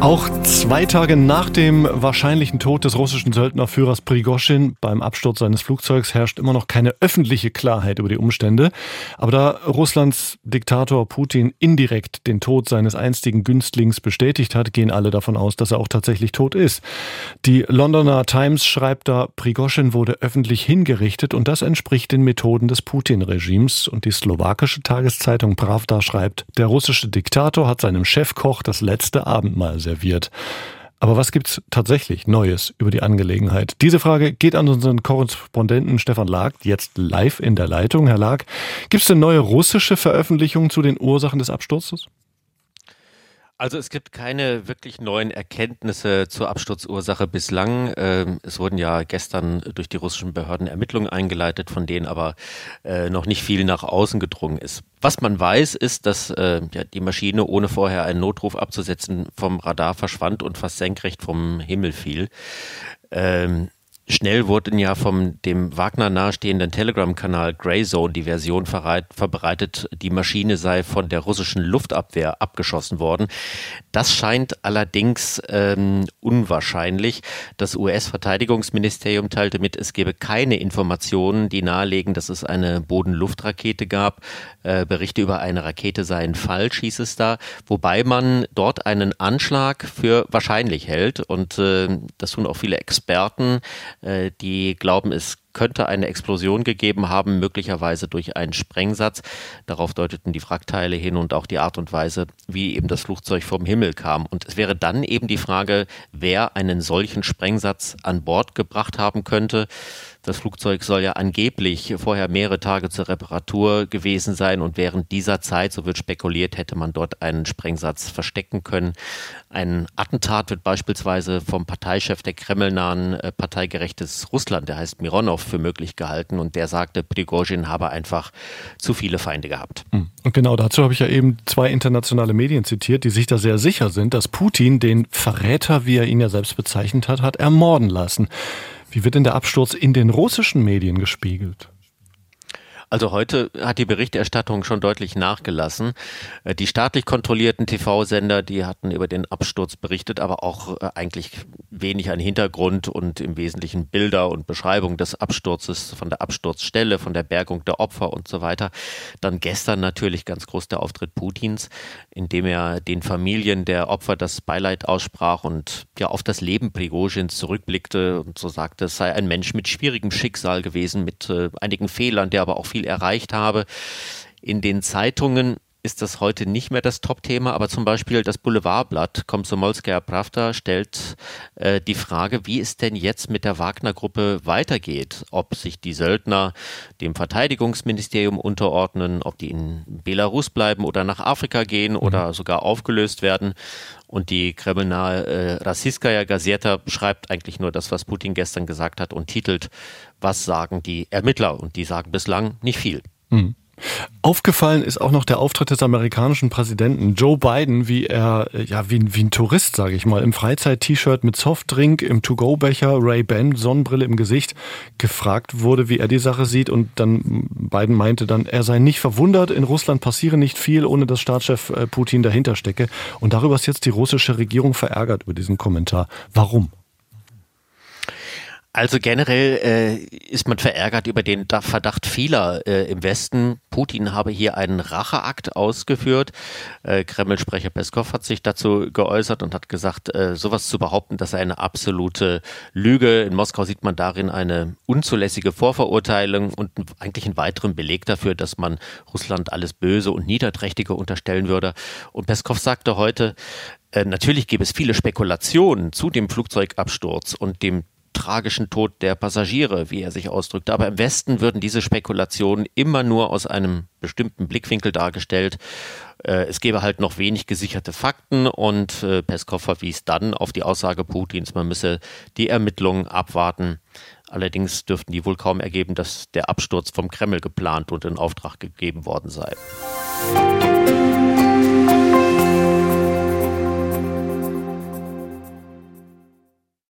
Auch zwei Tage nach dem wahrscheinlichen Tod des russischen Söldnerführers Prigoschin beim Absturz seines Flugzeugs herrscht immer noch keine öffentliche Klarheit über die Umstände. Aber da Russlands Diktator Putin indirekt den Tod seines einstigen Günstlings bestätigt hat, gehen alle davon aus, dass er auch tatsächlich tot ist. Die Londoner Times schreibt da, Prigoschin wurde öffentlich hingerichtet und das entspricht den Methoden des Putin-Regimes. Und die slowakische Tageszeitung Pravda schreibt, der russische Diktator hat seinem Chefkoch das letzte Abendmahl serviert. Aber was gibt's tatsächlich Neues über die Angelegenheit? Diese Frage geht an unseren Korrespondenten Stefan Lag, jetzt live in der Leitung. Herr Lag, gibt's denn neue russische Veröffentlichungen zu den Ursachen des Absturzes? Also es gibt keine wirklich neuen Erkenntnisse zur Absturzursache bislang. Ähm, es wurden ja gestern durch die russischen Behörden Ermittlungen eingeleitet, von denen aber äh, noch nicht viel nach außen gedrungen ist. Was man weiß, ist, dass äh, die Maschine, ohne vorher einen Notruf abzusetzen, vom Radar verschwand und fast senkrecht vom Himmel fiel. Ähm, Schnell wurden ja vom dem Wagner nahestehenden Telegram-Kanal Greyzone die Version verbreitet, die Maschine sei von der russischen Luftabwehr abgeschossen worden. Das scheint allerdings ähm, unwahrscheinlich. Das US-Verteidigungsministerium teilte mit, es gebe keine Informationen, die nahelegen, dass es eine Boden-Luft-Rakete gab. Äh, Berichte über eine Rakete seien falsch, hieß es da, wobei man dort einen Anschlag für wahrscheinlich hält. Und äh, das tun auch viele Experten. Äh, die glauben, es könnte eine Explosion gegeben haben, möglicherweise durch einen Sprengsatz. Darauf deuteten die Wrackteile hin und auch die Art und Weise, wie eben das Flugzeug vom Himmel kam. Und es wäre dann eben die Frage, wer einen solchen Sprengsatz an Bord gebracht haben könnte. Das Flugzeug soll ja angeblich vorher mehrere Tage zur Reparatur gewesen sein und während dieser Zeit, so wird spekuliert, hätte man dort einen Sprengsatz verstecken können. Ein Attentat wird beispielsweise vom Parteichef der kremlnahen äh, Partei Gerechtes Russland, der heißt Mironov, für möglich gehalten und der sagte, Prigozhin habe einfach zu viele Feinde gehabt. Hm. Und genau dazu habe ich ja eben zwei internationale Medien zitiert, die sich da sehr sicher sind, dass Putin den Verräter, wie er ihn ja selbst bezeichnet hat, hat ermorden lassen. Wie wird denn der Absturz in den russischen Medien gespiegelt? Also heute hat die Berichterstattung schon deutlich nachgelassen. Äh, die staatlich kontrollierten TV-Sender, die hatten über den Absturz berichtet, aber auch äh, eigentlich wenig an Hintergrund und im Wesentlichen Bilder und Beschreibung des Absturzes, von der Absturzstelle, von der Bergung der Opfer und so weiter. Dann gestern natürlich ganz groß der Auftritt Putins, in dem er den Familien der Opfer das Beileid aussprach und ja auf das Leben Prigozhins zurückblickte und so sagte, es sei ein Mensch mit schwierigem Schicksal gewesen, mit äh, einigen Fehlern, der aber auch viel erreicht habe. In den Zeitungen ist das heute nicht mehr das Top-Thema, aber zum Beispiel das Boulevardblatt Komsomolskaya Pravda stellt äh, die Frage, wie es denn jetzt mit der Wagner-Gruppe weitergeht. Ob sich die Söldner dem Verteidigungsministerium unterordnen, ob die in Belarus bleiben oder nach Afrika gehen mhm. oder sogar aufgelöst werden. Und die kremlnahe äh, Rassiskaya Gazeta schreibt eigentlich nur das, was Putin gestern gesagt hat und titelt, was sagen die Ermittler? Und die sagen bislang nicht viel. Mhm. Aufgefallen ist auch noch der Auftritt des amerikanischen Präsidenten Joe Biden, wie er, ja, wie, wie ein Tourist, sage ich mal, im Freizeit-T-Shirt mit Softdrink, im To-Go-Becher, Ray-Ban, Sonnenbrille im Gesicht, gefragt wurde, wie er die Sache sieht. Und dann Biden meinte dann, er sei nicht verwundert, in Russland passiere nicht viel, ohne dass Staatschef äh, Putin dahinter stecke. Und darüber ist jetzt die russische Regierung verärgert über diesen Kommentar. Warum? Also generell äh, ist man verärgert über den Verdacht vieler äh, im Westen. Putin habe hier einen Racheakt ausgeführt. Äh, Kreml-Sprecher Peskov hat sich dazu geäußert und hat gesagt, äh, sowas zu behaupten, das sei eine absolute Lüge. In Moskau sieht man darin eine unzulässige Vorverurteilung und eigentlich einen weiteren Beleg dafür, dass man Russland alles Böse und Niederträchtige unterstellen würde. Und Peskov sagte heute, äh, Natürlich gäbe es viele Spekulationen zu dem Flugzeugabsturz und dem tragischen Tod der Passagiere, wie er sich ausdrückte. Aber im Westen würden diese Spekulationen immer nur aus einem bestimmten Blickwinkel dargestellt. Äh, es gäbe halt noch wenig gesicherte Fakten und äh, Peskov verwies dann auf die Aussage Putins, man müsse die Ermittlungen abwarten. Allerdings dürften die wohl kaum ergeben, dass der Absturz vom Kreml geplant und in Auftrag gegeben worden sei.